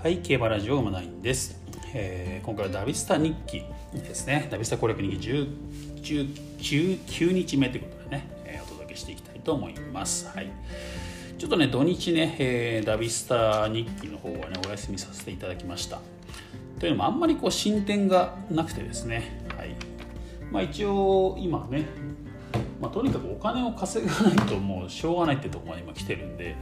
はい、競馬ラジオ馬ナインです、えー、今回はダビスタ日記ですね。ダビスタ攻略日記 10, 9, 日目ということでね、えー、お届けしていきたいと思います。はい。ちょっとね、土日ね、えー、ダビスタ日記の方はね、お休みさせていただきました。というのも、あんまりこう進展がなくてですね、はい。まあ一応、今ね、まあ、とにかくお金を稼がないともうしょうがないってとこまで今来てるんで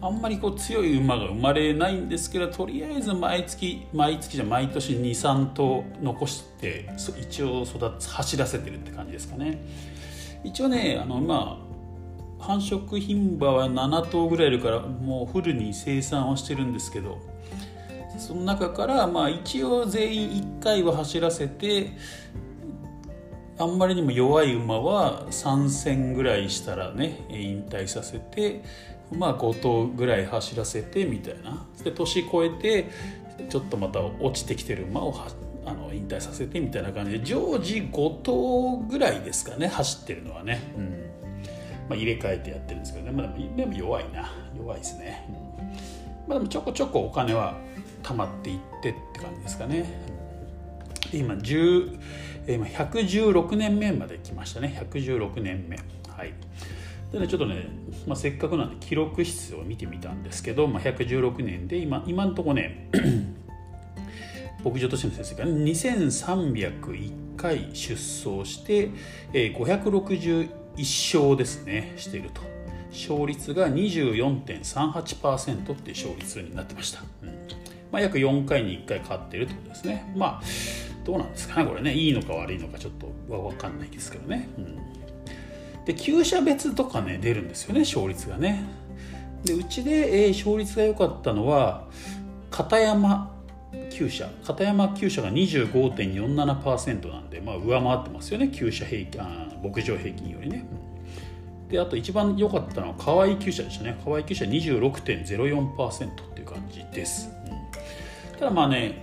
あんまりこう強い馬が生まれないんですけどとりあえず毎月毎月じゃ毎年23頭残して一応育つ走らせてるって感じですかね。一応ねあのまあ繁殖牝馬は7頭ぐらいいるからもうフルに生産はしてるんですけどその中からまあ一応全員1回は走らせてあんまりにも弱い馬は3戦ぐらいしたらね引退させてまあ5頭ぐらい走らせてみたいな。で年越えてちょっとまた落ちてきてる馬をあの引退させてみたいな感じで常時5頭ぐらいですかね走ってるのはね、うん。まあ、入れ替えてやってるんですけどね、まあ、でも弱いな。弱いですね、まあ、でもちょこちょこお金は貯まっていってって感じですかね。今10今116年目まで来ましたね。116年目。はい。でねちょっとね、まあ、せっかくなんで記録室を見てみたんですけど、まあ、116年で今今のところね牧場としての先生が2301回出走して、えー、561勝ですねしていると。勝率が24.38%っていう勝率になってました、うん。まあ、約4回に1回勝ってるってことですね。まあどうなんですかねこれね。いいのか悪いのかちょっとは分かんないですけどね、うん、で厩舎別とかね出るんですよね勝率がね。でうちで、えー、勝率が良かったのは片山厩舎片山厩舎が25.47%なんで、まあ、上回ってますよね厩舎平均あ牧場平均よりね、であと一番良かったのは河合厩舎でしたね。河合厩舎26.04%っていう感じです、うん、ただまあね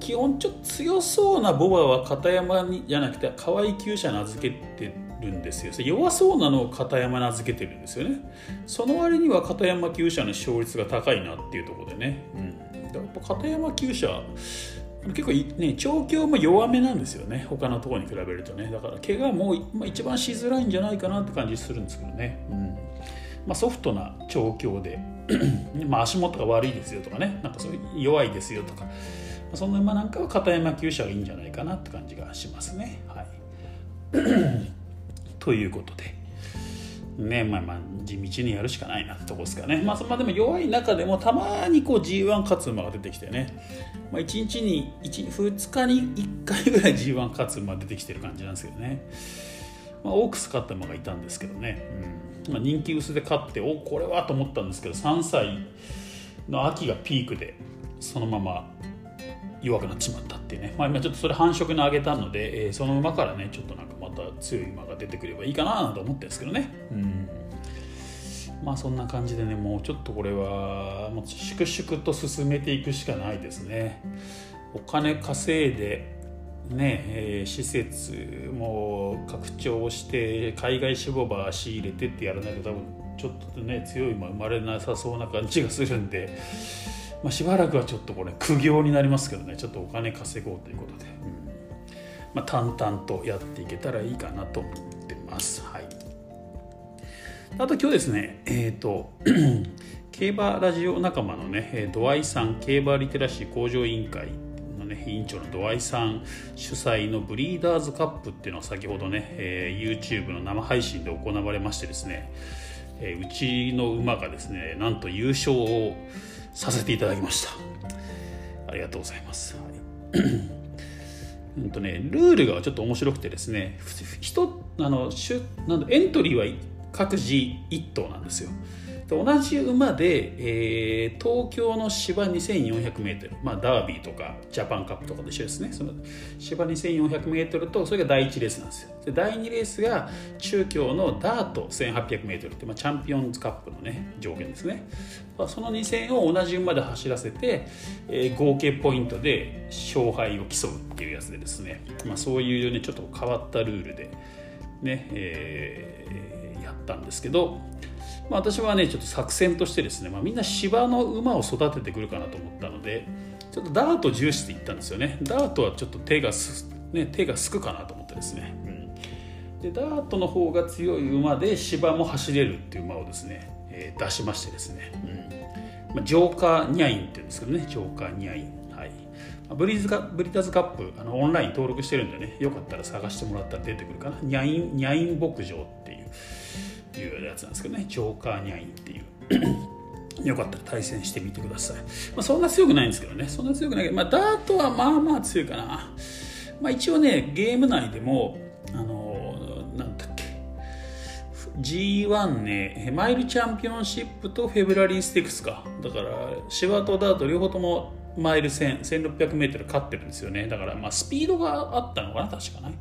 基本ちょっと強そうなボバは片山にじゃなくて河合厩舎名付けてるんですよ。弱そうなのを片山名付けてるんですよね。その割には片山厩舎の勝率が高いなっていうところでね、うん、やっぱ片山厩舎結構ね調教も弱めなんですよね。他のところに比べるとね。だから怪我も、まあ、一番しづらいんじゃないかなって感じするんですけどね、うん。まあ、ソフトな調教で まあ足元が悪いですよとかね。なんかそういう弱いですよとか。そんな馬なんかは片山厩舎がいいんじゃないかなって感じがしますね。はい、ということで。ねまあまあ地道にやるしかないなってとこですかね、まあ、まあでも弱い中でもたまにこう G1 勝つ馬が出てきてね、まあ、1日に 1, 2日に1回ぐらい G1 勝つ馬出てきてる感じなんですけどね、まあ、オークス勝った馬がいたんですけどね、うん。まあ、人気薄で勝っておこれはと思ったんですけど3歳の秋がピークでそのまま弱くなっちまったっていうね、まあ、今ちょっとそれ繁殖に上げたので、えー、その馬からねちょっとなんかた強い馬が出てくればいいかなと思ってるんですけどね。うん。まあそんな感じでねもうちょっとこれはもう粛々と進めていくしかないですね。お金稼いでねえー、施設も拡張して海外志望馬仕入れてってやらないと多分ちょっとね強い馬生まれなさそうな感じがするんで。まあ、しばらくはちょっとこれ苦行になりますけどねちょっとお金稼ごうということで、うんまあ、淡々とやっていけたらいいかなと思ってます。はい、あと今日ですねえっ、ー、と競馬ラジオ仲間のね土合さん競馬リテラシー向上委員会のね委員長の土合さん主催のブリーダーズカップっていうのは先ほどね、えー、YouTube の生配信で行われましてですね、えー、うちの馬がですねなんと優勝をさせていただきました。ありがとうございます、はい。うんとね、ルールがちょっと面白くてですね人あのしゅなんエントリーは各自1頭なんですよ。同じ馬で、えー、東京の芝 2400m、まあ、ダービーとかジャパンカップとかと一緒ですね。その芝 2400m とそれが第1レースなんですよ。で第2レースが中京のダート 1800m って、まあ、チャンピオンズカップのね上限ですね、まあ、その2戦を同じ馬で走らせて、えー、合計ポイントで勝敗を競うっていうやつでですね、まあ、そういうねちょっと変わったルールでね、えー、やったんですけどまあ、私はねちょっと作戦としてですね、まあ、みんな芝の馬を育ててくるかなと思ったのでちょっとダート重視でいったんですよね。ダートはちょっと手がす、ね、手がすくかなと思ってですね、うん、でダートの方が強い馬で芝も走れるっていう馬をですね、えー、出しましてですね、うん。まあ、ジョーカーニャインっていうんですけどねジョーカーニャイン。はい。ブリーズブリターズカップあのオンライン登録してるんでねよかったら探してもらったら出てくるかな。ニャインニャイン牧場っていういうやつなんですけどねジョーカーニャインっていう。よかったら対戦してみてください、まあ、そんな強くないんですけどね。そんな強くないけど、まあ、ダートはまあまあ強いかな、まあ、一応ねゲーム内でもあのなんだっけ。G1 ねマイルチャンピオンシップとフェブラリーステークスか。だから芝とダート両方ともマイル戦 1600m 勝ってるんですよね。だからまあスピードがあったのかな確かね、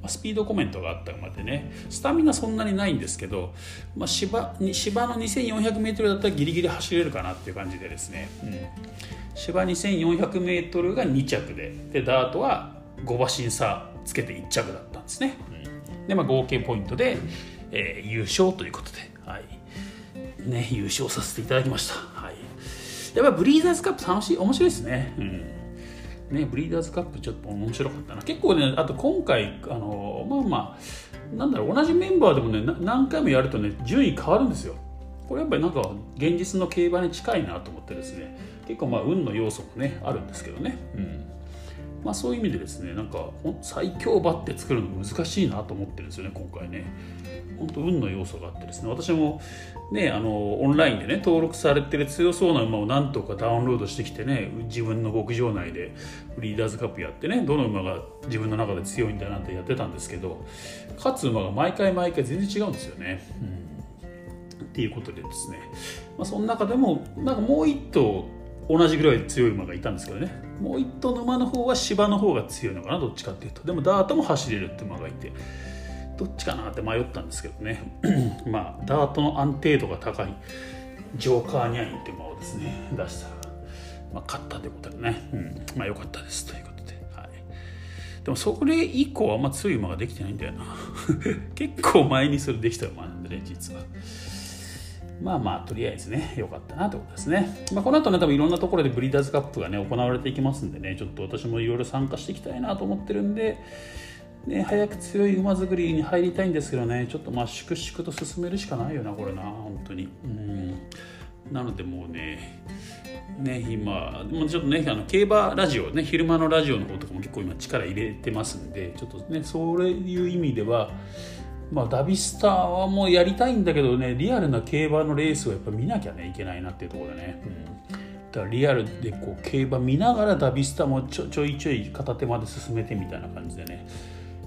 まあ、スピードコメントがあったまでね。スタミナそんなにないんですけど、まあ、芝芝の 2400m だったらギリギリ走れるかなっていう感じでですね、うん、芝 2400m が2着で。でダートは5馬審査つけて1着だったんですね、うん、でまあ合計ポイントで、えー、優勝ということで。はい。ね優勝させていただきました。はいやっぱブリーダーズカップ楽しい面白いですね。うん。ねブリーダーズカップちょっと面白かったな。結構ねあと今回あのまあまあなんだろう同じメンバーでもね何回もやるとね順位変わるんですよ。これやっぱりなんか現実の競馬に近いなと思ってですね。結構まあ運の要素もねあるんですけどね。うん。まあ、そういう意味でですねなんか最強馬って作るの難しいなと思ってるんですよね今回ね本当運の要素があってですね私もねあのオンラインでね登録されてる強そうな馬を何とかダウンロードしてきてね自分の牧場内でリーダーズカップやってねどの馬が自分の中で強いんだなんてやってたんですけど勝つ馬が毎回毎回全然違うんですよね。うん、っていうことでですね、まあ、その中でもなんかもう一頭同じぐらい強い馬がいたんですけどね。もう一頭の馬の方は芝の方が強いのかなどっちかっていうと。でもダートも走れるって馬がいて。どっちかなって迷ったんですけどね。まあダートの安定度が高い。ジョーカーニャインって馬をですね出したら、まあ、勝ったってことでね、うん、まあ良かったです。ということで、はい、でもそれ以降あんま強い馬ができてないんだよな。結構前にそれできた馬なんでね実は。まあまあとりあえずね良かったなということですね、まあ、この後ね多分いろんなところでブリーダーズカップがね行われていきますんでねちょっと私もいろいろ参加していきたいなと思ってるんでね、早く強い馬作りに入りたいんですけどねちょっとまあ粛々と進めるしかないよなこれな本当に。うん。なのでもうねね今もちょっとねあの競馬ラジオね昼間のラジオの方とかも結構今力入れてますんでちょっとねそういう意味ではまあ、ダビスターはもうやりたいんだけどねリアルな競馬のレースをやっぱ見なきゃねいけないなっていうところでね、うん、だからリアルでこう競馬見ながらダビスターもちょちょいちょい片手まで進めてみたいな感じでね。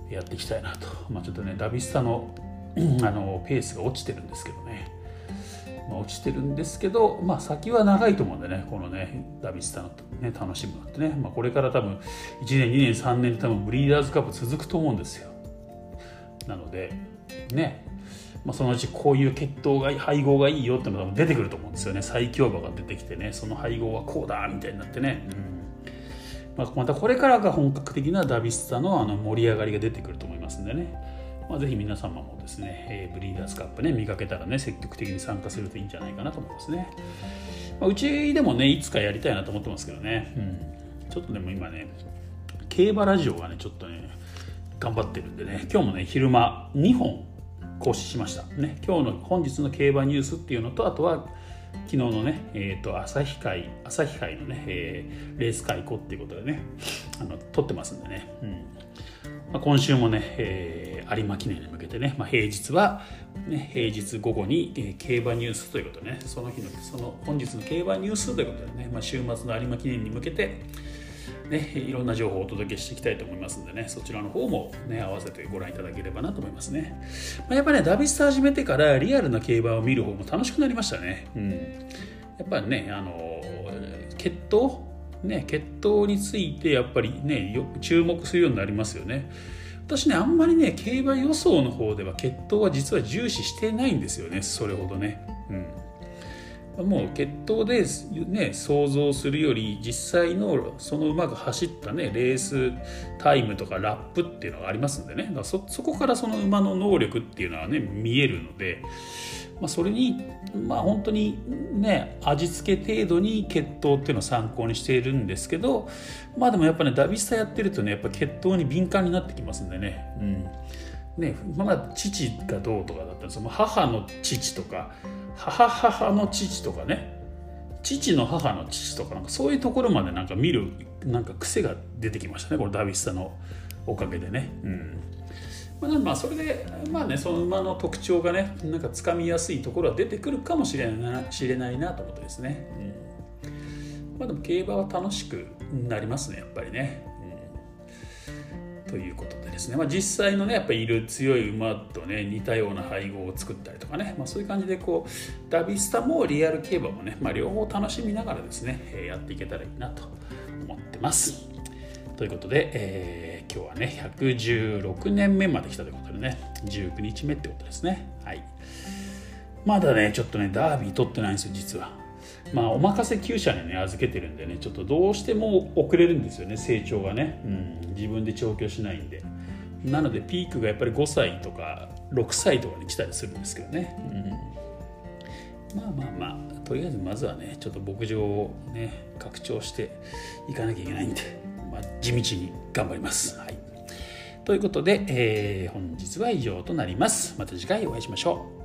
やっていきたいなと、まあ、ちょっとねダビスタのあのペースが落ちてるんですけどね、まあ、落ちてるんですけど、まあ、先は長いと思うんでねこのねダビスタの、ね、楽しむのってね、まあ、これから多分1年2年3年で多分ブリーダーズカップ続くと思うんですよ。なのでね。まあ、そのうちこういう血統が配合がいいよってのが出てくると思うんですよね。最強馬が出てきてねその配合はこうだみたいになってね、うんまあ、またこれからが本格的なダビスタのあの盛り上がりが出てくると思いますんでね、まあ、ぜひ皆様もですね、えー、ブリーダーズカップね見かけたらね積極的に参加するといいんじゃないかなと思いますね、まあ、うちでもねいつかやりたいなと思ってますけどね、うん、ちょっとでも今ね競馬ラジオがねちょっとね頑張ってるんでね。今日もね昼間2本更新しました。ね。今日の本日の競馬ニュースっていうのとあとは昨日のね、えーと、朝日会朝日会のね、えー、レース会行こうっていうことでねあの撮ってますんでね、うん。まあ、今週もね、えー、有馬記念に向けてね、まあ、平日は、ね、平日午後に、えー、競馬ニュースということでねその日のその本日の競馬ニュースということでね、まあ、週末の有馬記念に向けてね、いろんな情報をお届けしていきたいと思いますんでね、そちらの方もね、合わせてご覧いただければなと思いますね。まあ、やっぱね、ダビスタ始めてからリアルな競馬を見る方も楽しくなりましたね。うん。やっぱね、あの、血統ね、血統についてやっぱりね、よく注目するようになりますよね。私ね、あんまりね、競馬予想の方では血統は実は重視してないんですよね、それほどね。うん。もう血統で、ね、想像するより実際のその馬が走ったねレースタイムとかラップっていうのがありますんでねそこからその馬の能力っていうのはね見えるので、まあ、それにまあ本当にね味付け程度に血糖っていうのを参考にしているんですけどまあでもやっぱねダビスタやってるとねやっぱ血糖に敏感になってきますんでね。うんね、まあ父がどうとかだったんですよ母の父とか母母の父とかね父の母の父とかなんかそういうところまでなんか見るなんか癖が出てきましたねこのダビスタのおかげでね。うん。まあ、まあそれでまあねその馬の特徴がねなんかつかみやすいところは出てくるかもしれないな知れないなと思ってですね、うん、まあでも競馬は楽しくなりますねやっぱりね、ということでですね、まあ、実際のねやっぱりいる強い馬とね似たような配合を作ったりとかね、まあ、そういう感じでこうダビスタもリアル競馬もね、まあ、両方楽しみながらですねやっていけたらいいなと思ってます。ということで、えー、今日はね116年目まで来たということでね19日目ってことですね。はい。まだねちょっとねダービー取ってないんですよ実は。まあお任せ厩舎にね預けてるんでねちょっとどうしても遅れるんですよね成長がね、うん、自分で調教しないんでなのでピークがやっぱり5歳とか6歳とかに来たりするんですけどね、うん、まあまあまあとりあえずまずはねちょっと牧場をね拡張していかなきゃいけないんでまあ、地道に頑張ります。はい、ということで、えー、本日は以上となります。また次回お会いしましょう。